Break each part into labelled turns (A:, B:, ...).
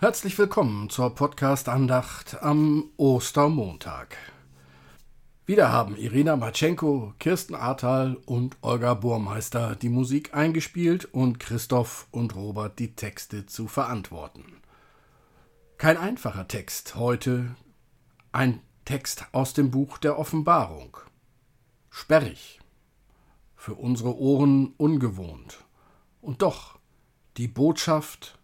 A: Herzlich willkommen zur Podcast-Andacht am Ostermontag. Wieder haben Irina Matschenko, Kirsten Ahrtal und Olga Burmeister die Musik eingespielt und Christoph und Robert die Texte zu verantworten. Kein einfacher Text heute, ein Text aus dem Buch der Offenbarung. Sperrig, für unsere Ohren ungewohnt und doch die Botschaft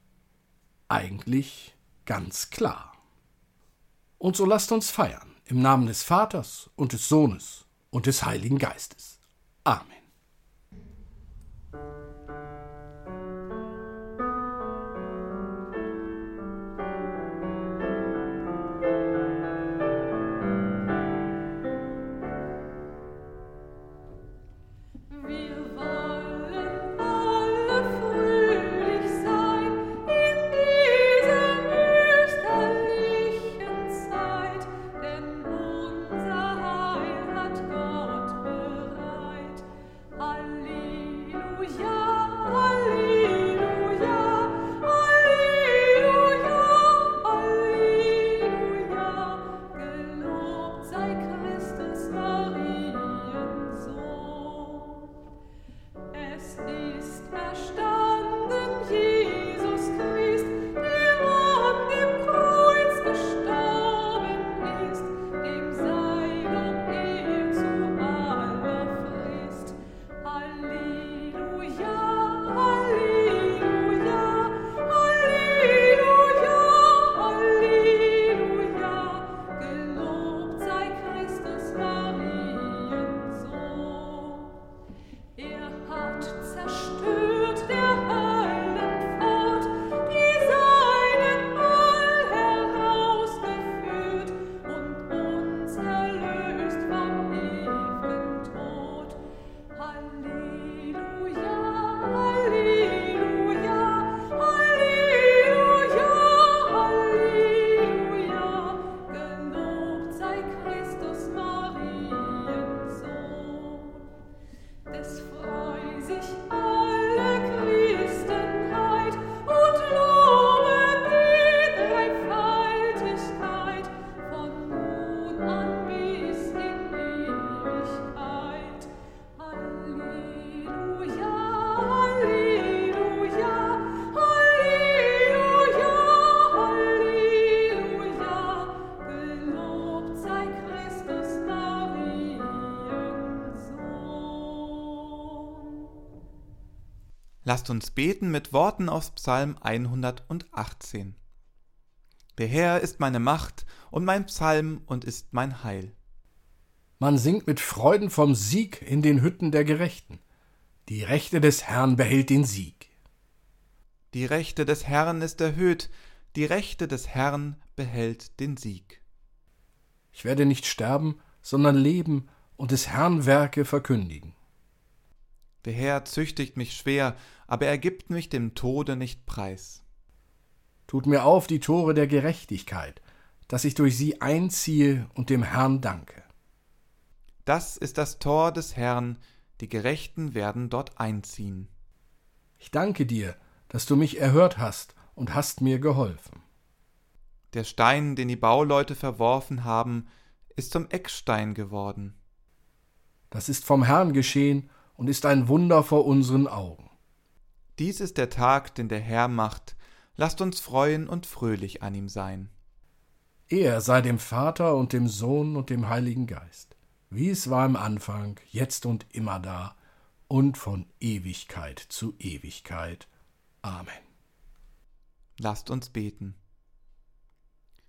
A: eigentlich ganz klar. Und so lasst uns feiern im Namen des Vaters und des Sohnes und des Heiligen Geistes. Amen.
B: Lasst uns beten mit Worten aus Psalm 118. Der Herr ist meine Macht und mein Psalm und ist mein Heil.
A: Man singt mit Freuden vom Sieg in den Hütten der Gerechten. Die Rechte des Herrn behält den Sieg.
B: Die Rechte des Herrn ist erhöht, die Rechte des Herrn behält den Sieg.
A: Ich werde nicht sterben, sondern leben und des Herrn Werke verkündigen.
B: Der Herr züchtigt mich schwer, aber er gibt mich dem Tode nicht preis.
A: Tut mir auf die Tore der Gerechtigkeit, dass ich durch sie einziehe und dem Herrn danke.
B: Das ist das Tor des Herrn, die Gerechten werden dort einziehen.
A: Ich danke dir, dass du mich erhört hast und hast mir geholfen.
B: Der Stein, den die Bauleute verworfen haben, ist zum Eckstein geworden.
A: Das ist vom Herrn geschehen und ist ein Wunder vor unseren Augen.
B: Dies ist der Tag, den der Herr macht, lasst uns freuen und fröhlich an ihm sein.
A: Er sei dem Vater und dem Sohn und dem Heiligen Geist, wie es war im Anfang, jetzt und immer da und von Ewigkeit zu Ewigkeit. Amen.
B: Lasst uns beten.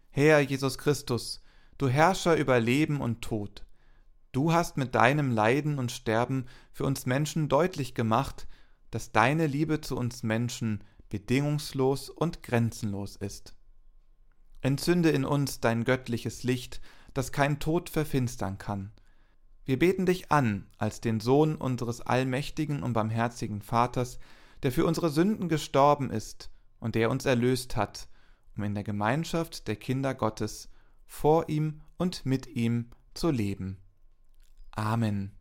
B: Herr Jesus Christus, du Herrscher über Leben und Tod, Du hast mit deinem Leiden und Sterben für uns Menschen deutlich gemacht, dass deine Liebe zu uns Menschen bedingungslos und grenzenlos ist. Entzünde in uns dein göttliches Licht, das kein Tod verfinstern kann. Wir beten dich an als den Sohn unseres allmächtigen und barmherzigen Vaters, der für unsere Sünden gestorben ist und der uns erlöst hat, um in der Gemeinschaft der Kinder Gottes vor ihm und mit ihm zu leben. Amen.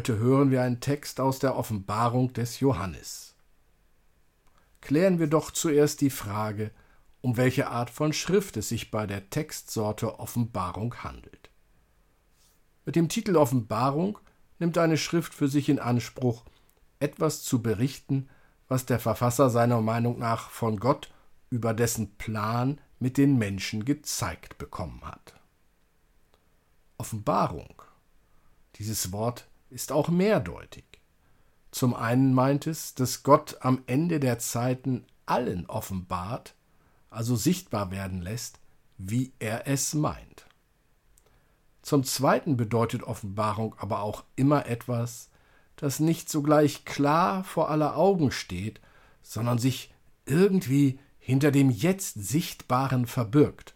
C: Heute hören wir einen Text aus der Offenbarung des Johannes. Klären wir doch zuerst die Frage, um welche Art von Schrift es sich bei der Textsorte Offenbarung handelt. Mit dem Titel Offenbarung nimmt eine Schrift für sich in Anspruch, etwas zu berichten, was der Verfasser seiner Meinung nach von Gott über dessen Plan mit den Menschen gezeigt bekommen hat. Offenbarung. Dieses Wort ist auch mehrdeutig. Zum einen meint es, dass Gott am Ende der Zeiten allen offenbart, also sichtbar werden lässt, wie er es meint. Zum zweiten bedeutet Offenbarung aber auch immer etwas, das nicht sogleich klar vor aller Augen steht, sondern sich irgendwie hinter dem jetzt Sichtbaren verbirgt,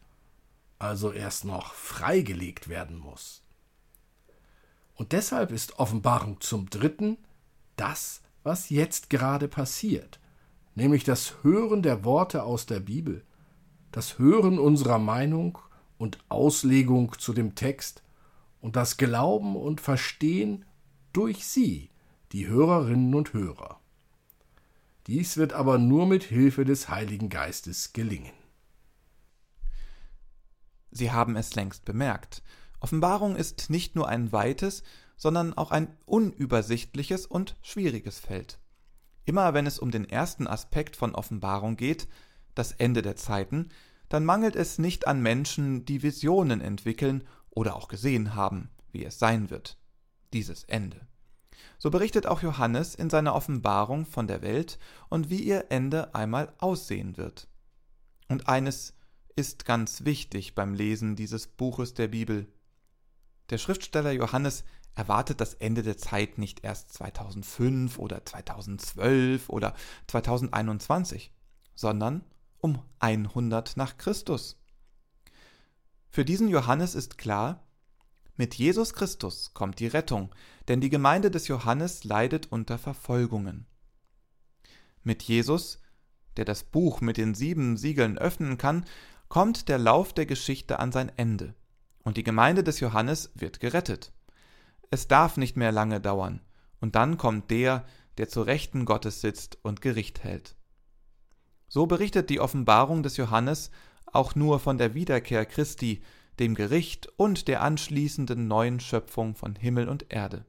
C: also erst noch freigelegt werden muss. Und deshalb ist Offenbarung zum Dritten das, was jetzt gerade passiert, nämlich das Hören der Worte aus der Bibel, das Hören unserer Meinung und Auslegung zu dem Text und das Glauben und Verstehen durch sie, die Hörerinnen und Hörer. Dies wird aber nur mit Hilfe des Heiligen Geistes gelingen.
B: Sie haben es längst bemerkt. Offenbarung ist nicht nur ein weites, sondern auch ein unübersichtliches und schwieriges Feld. Immer wenn es um den ersten Aspekt von Offenbarung geht, das Ende der Zeiten, dann mangelt es nicht an Menschen, die Visionen entwickeln oder auch gesehen haben, wie es sein wird, dieses Ende. So berichtet auch Johannes in seiner Offenbarung von der Welt und wie ihr Ende einmal aussehen wird. Und eines ist ganz wichtig beim Lesen dieses Buches der Bibel. Der Schriftsteller Johannes erwartet das Ende der Zeit nicht erst 2005 oder 2012 oder 2021, sondern um 100 nach Christus. Für diesen Johannes ist klar, mit Jesus Christus kommt die Rettung, denn die Gemeinde des Johannes leidet unter Verfolgungen. Mit Jesus, der das Buch mit den sieben Siegeln öffnen kann, kommt der Lauf der Geschichte an sein Ende und die Gemeinde des Johannes wird gerettet. Es darf nicht mehr lange dauern, und dann kommt der, der zur Rechten Gottes sitzt und Gericht hält. So berichtet die Offenbarung des Johannes auch nur von der Wiederkehr Christi, dem Gericht und der anschließenden neuen Schöpfung von Himmel und Erde.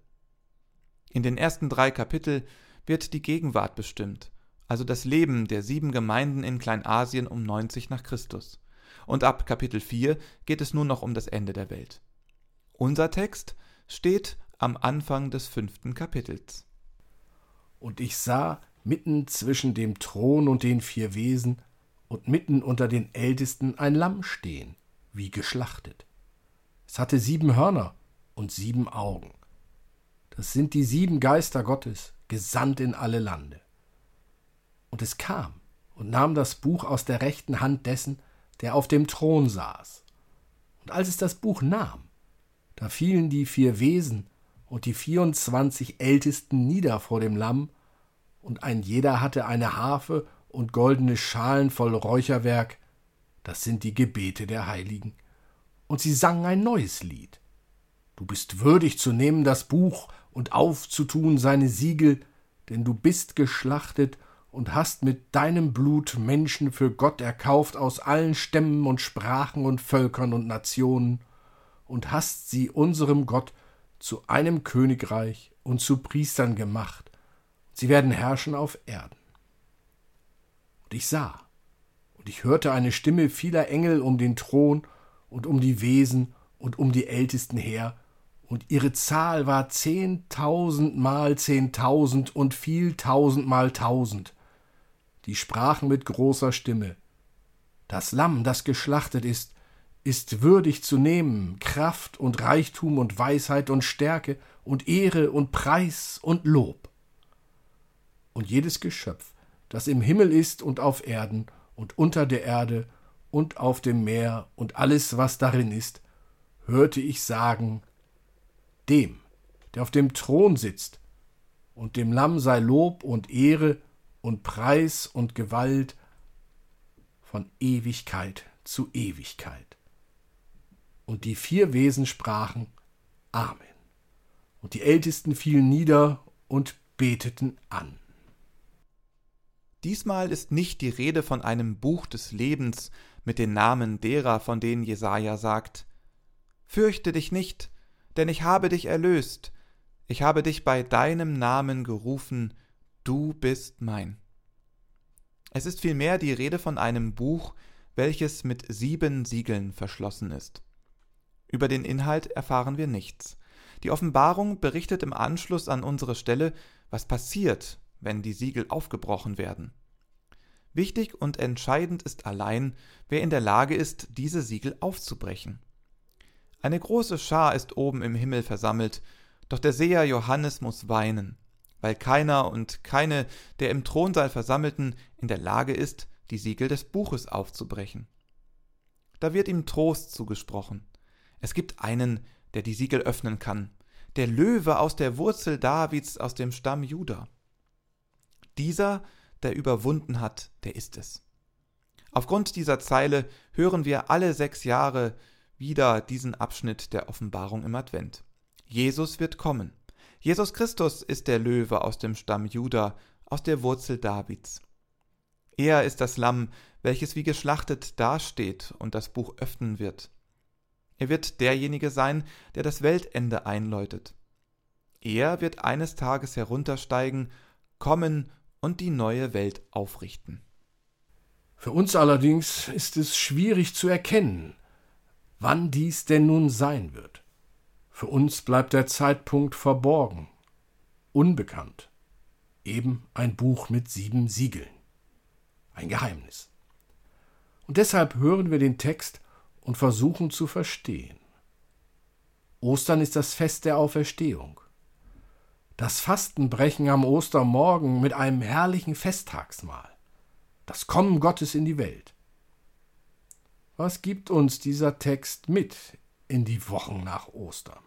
B: In den ersten drei Kapitel wird die Gegenwart bestimmt, also das Leben der sieben Gemeinden in Kleinasien um 90 nach Christus und ab Kapitel 4 geht es nun noch um das Ende der Welt. Unser Text steht am Anfang des fünften Kapitels.
C: Und ich sah mitten zwischen dem Thron und den vier Wesen und mitten unter den Ältesten ein Lamm stehen, wie geschlachtet. Es hatte sieben Hörner und sieben Augen. Das sind die sieben Geister Gottes, gesandt in alle Lande. Und es kam und nahm das Buch aus der rechten Hand dessen, der auf dem Thron saß. Und als es das Buch nahm, da fielen die vier Wesen und die vierundzwanzig Ältesten nieder vor dem Lamm, und ein jeder hatte eine Harfe und goldene Schalen voll Räucherwerk, das sind die Gebete der Heiligen. Und sie sangen ein neues Lied. Du bist würdig zu nehmen das Buch und aufzutun seine Siegel, denn du bist geschlachtet und hast mit deinem Blut Menschen für Gott erkauft aus allen Stämmen und Sprachen und Völkern und Nationen, und hast sie unserem Gott zu einem Königreich und zu Priestern gemacht. Sie werden herrschen auf Erden. Und ich sah, und ich hörte eine Stimme vieler Engel um den Thron und um die Wesen und um die Ältesten her, und ihre Zahl war zehntausend mal zehntausend und viel tausend mal tausend die sprachen mit großer Stimme Das Lamm, das geschlachtet ist, ist würdig zu nehmen Kraft und Reichtum und Weisheit und Stärke und Ehre und Preis und Lob. Und jedes Geschöpf, das im Himmel ist und auf Erden und unter der Erde und auf dem Meer und alles, was darin ist, hörte ich sagen, dem, der auf dem Thron sitzt, und dem Lamm sei Lob und Ehre und Preis und Gewalt von Ewigkeit zu Ewigkeit. Und die vier Wesen sprachen Amen. und die Ältesten fielen nieder und beteten an.
B: Diesmal ist nicht die Rede von einem Buch des Lebens mit den Namen derer, von denen Jesaja sagt: Fürchte dich nicht, denn ich habe dich erlöst, ich habe dich bei deinem Namen gerufen, du bist mein. Es ist vielmehr die Rede von einem Buch, welches mit sieben Siegeln verschlossen ist. Über den Inhalt erfahren wir nichts. Die Offenbarung berichtet im Anschluss an unsere Stelle, was passiert, wenn die Siegel aufgebrochen werden. Wichtig und entscheidend ist allein, wer in der Lage ist, diese Siegel aufzubrechen. Eine große Schar ist oben im Himmel versammelt, doch der Seher Johannes muss weinen, weil keiner und keine der im Thronsaal Versammelten in der Lage ist, die Siegel des Buches aufzubrechen. Da wird ihm Trost zugesprochen. Es gibt einen, der die Siegel öffnen kann, der Löwe aus der Wurzel Davids aus dem Stamm Juda. Dieser, der überwunden hat, der ist es. Aufgrund dieser Zeile hören wir alle sechs Jahre wieder diesen Abschnitt der Offenbarung im Advent. Jesus wird kommen. Jesus Christus ist der Löwe aus dem Stamm Juda, aus der Wurzel Davids. Er ist das Lamm, welches wie geschlachtet dasteht und das Buch öffnen wird. Er wird derjenige sein, der das Weltende einläutet. Er wird eines Tages heruntersteigen, kommen und die neue Welt aufrichten.
C: Für uns allerdings ist es schwierig zu erkennen, wann dies denn nun sein wird. Für uns bleibt der Zeitpunkt verborgen, unbekannt, eben ein Buch mit sieben Siegeln, ein Geheimnis. Und deshalb hören wir den Text und versuchen zu verstehen. Ostern ist das Fest der Auferstehung. Das Fastenbrechen am Ostermorgen mit einem herrlichen Festtagsmahl. Das Kommen Gottes in die Welt. Was gibt uns dieser Text mit in die Wochen nach Ostern?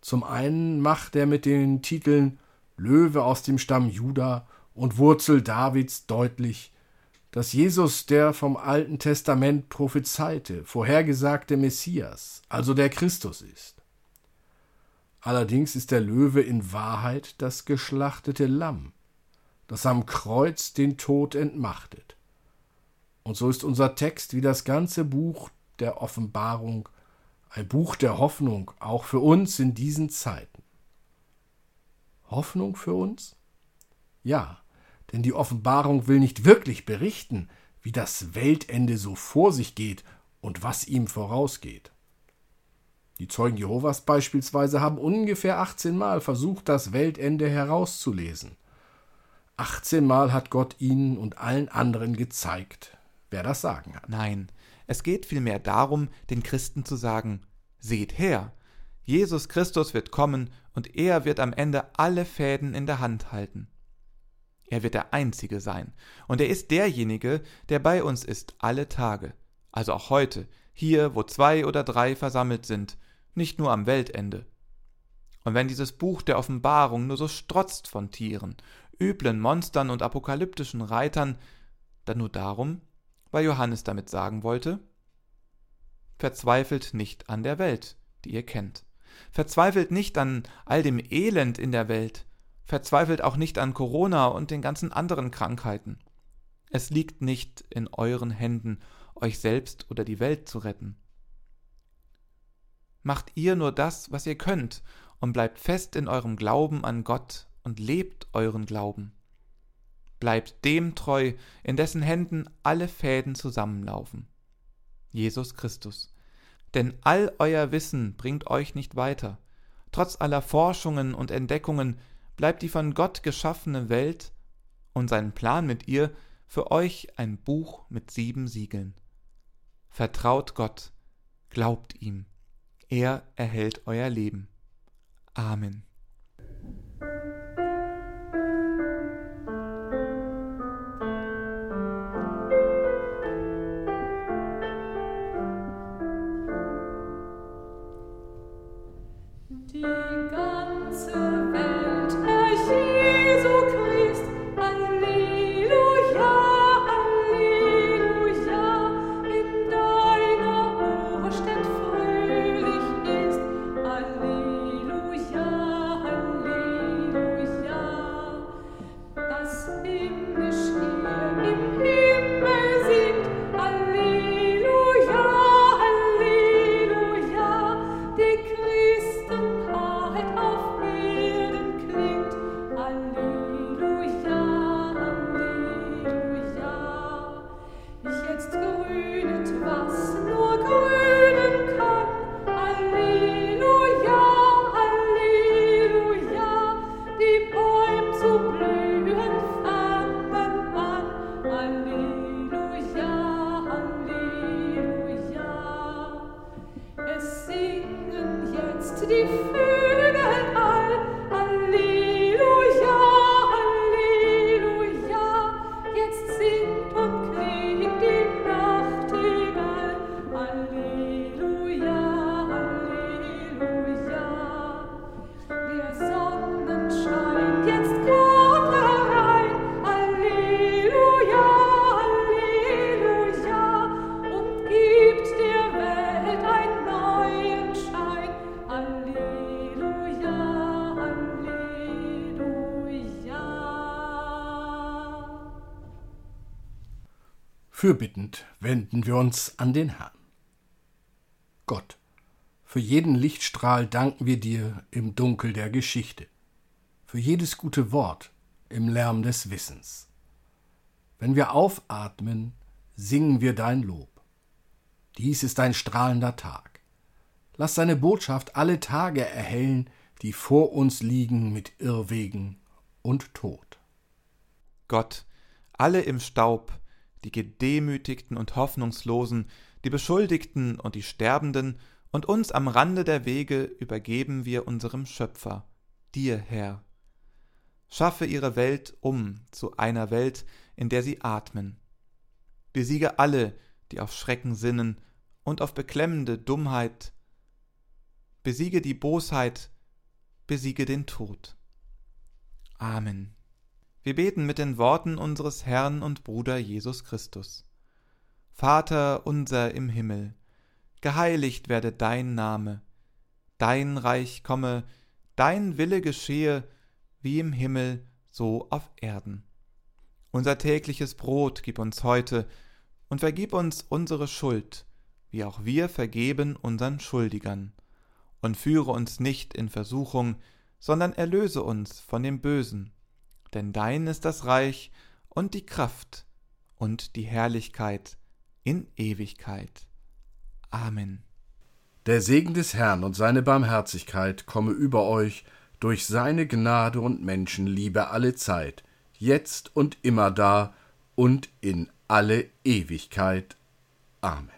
C: Zum einen macht er mit den Titeln Löwe aus dem Stamm Juda und Wurzel Davids deutlich, dass Jesus der vom Alten Testament prophezeite, vorhergesagte Messias, also der Christus ist. Allerdings ist der Löwe in Wahrheit das geschlachtete Lamm, das am Kreuz den Tod entmachtet. Und so ist unser Text wie das ganze Buch der Offenbarung ein Buch der Hoffnung, auch für uns in diesen Zeiten. Hoffnung für uns? Ja, denn die Offenbarung will nicht wirklich berichten, wie das Weltende so vor sich geht und was ihm vorausgeht. Die Zeugen Jehovas beispielsweise haben ungefähr 18 Mal versucht, das Weltende herauszulesen. 18 Mal hat Gott ihnen und allen anderen gezeigt, wer das Sagen hat.
B: Nein, es geht vielmehr darum, den Christen zu sagen, seht her, Jesus Christus wird kommen und er wird am Ende alle Fäden in der Hand halten. Er wird der Einzige sein. Und er ist derjenige, der bei uns ist alle Tage. Also auch heute, hier, wo zwei oder drei versammelt sind, nicht nur am Weltende. Und wenn dieses Buch der Offenbarung nur so strotzt von Tieren, üblen Monstern und apokalyptischen Reitern, dann nur darum, weil Johannes damit sagen wollte, verzweifelt nicht an der Welt, die ihr kennt. Verzweifelt nicht an all dem Elend in der Welt, Verzweifelt auch nicht an Corona und den ganzen anderen Krankheiten. Es liegt nicht in euren Händen, euch selbst oder die Welt zu retten. Macht ihr nur das, was ihr könnt, und bleibt fest in eurem Glauben an Gott und lebt euren Glauben. Bleibt dem treu, in dessen Händen alle Fäden zusammenlaufen. Jesus Christus. Denn all euer Wissen bringt euch nicht weiter. Trotz aller Forschungen und Entdeckungen bleibt die von Gott geschaffene Welt und sein Plan mit ihr für euch ein Buch mit sieben Siegeln. Vertraut Gott, glaubt ihm, er erhält euer Leben. Amen.
C: Fürbittend wenden wir uns an den Herrn. Gott, für jeden Lichtstrahl danken wir dir im Dunkel der Geschichte, für jedes gute Wort im Lärm des Wissens. Wenn wir aufatmen, singen wir dein Lob. Dies ist ein strahlender Tag. Lass deine Botschaft alle Tage erhellen, die vor uns liegen mit Irrwegen und Tod.
B: Gott, alle im Staub, die Gedemütigten und Hoffnungslosen, die Beschuldigten und die Sterbenden, und uns am Rande der Wege übergeben wir unserem Schöpfer, dir, Herr. Schaffe ihre Welt um zu einer Welt, in der sie atmen. Besiege alle, die auf Schrecken sinnen und auf beklemmende Dummheit. Besiege die Bosheit, besiege den Tod. Amen. Wir beten mit den Worten unseres Herrn und Bruder Jesus Christus. Vater unser im Himmel, geheiligt werde dein Name, dein Reich komme, dein Wille geschehe, wie im Himmel, so auf Erden. Unser tägliches Brot gib uns heute und vergib uns unsere Schuld, wie auch wir vergeben unseren Schuldigern. Und führe uns nicht in Versuchung, sondern erlöse uns von dem Bösen denn dein ist das Reich und die Kraft und die Herrlichkeit in Ewigkeit. Amen.
C: Der Segen des Herrn und seine Barmherzigkeit komme über euch durch seine Gnade und Menschenliebe alle Zeit, jetzt und immer da und in alle Ewigkeit. Amen.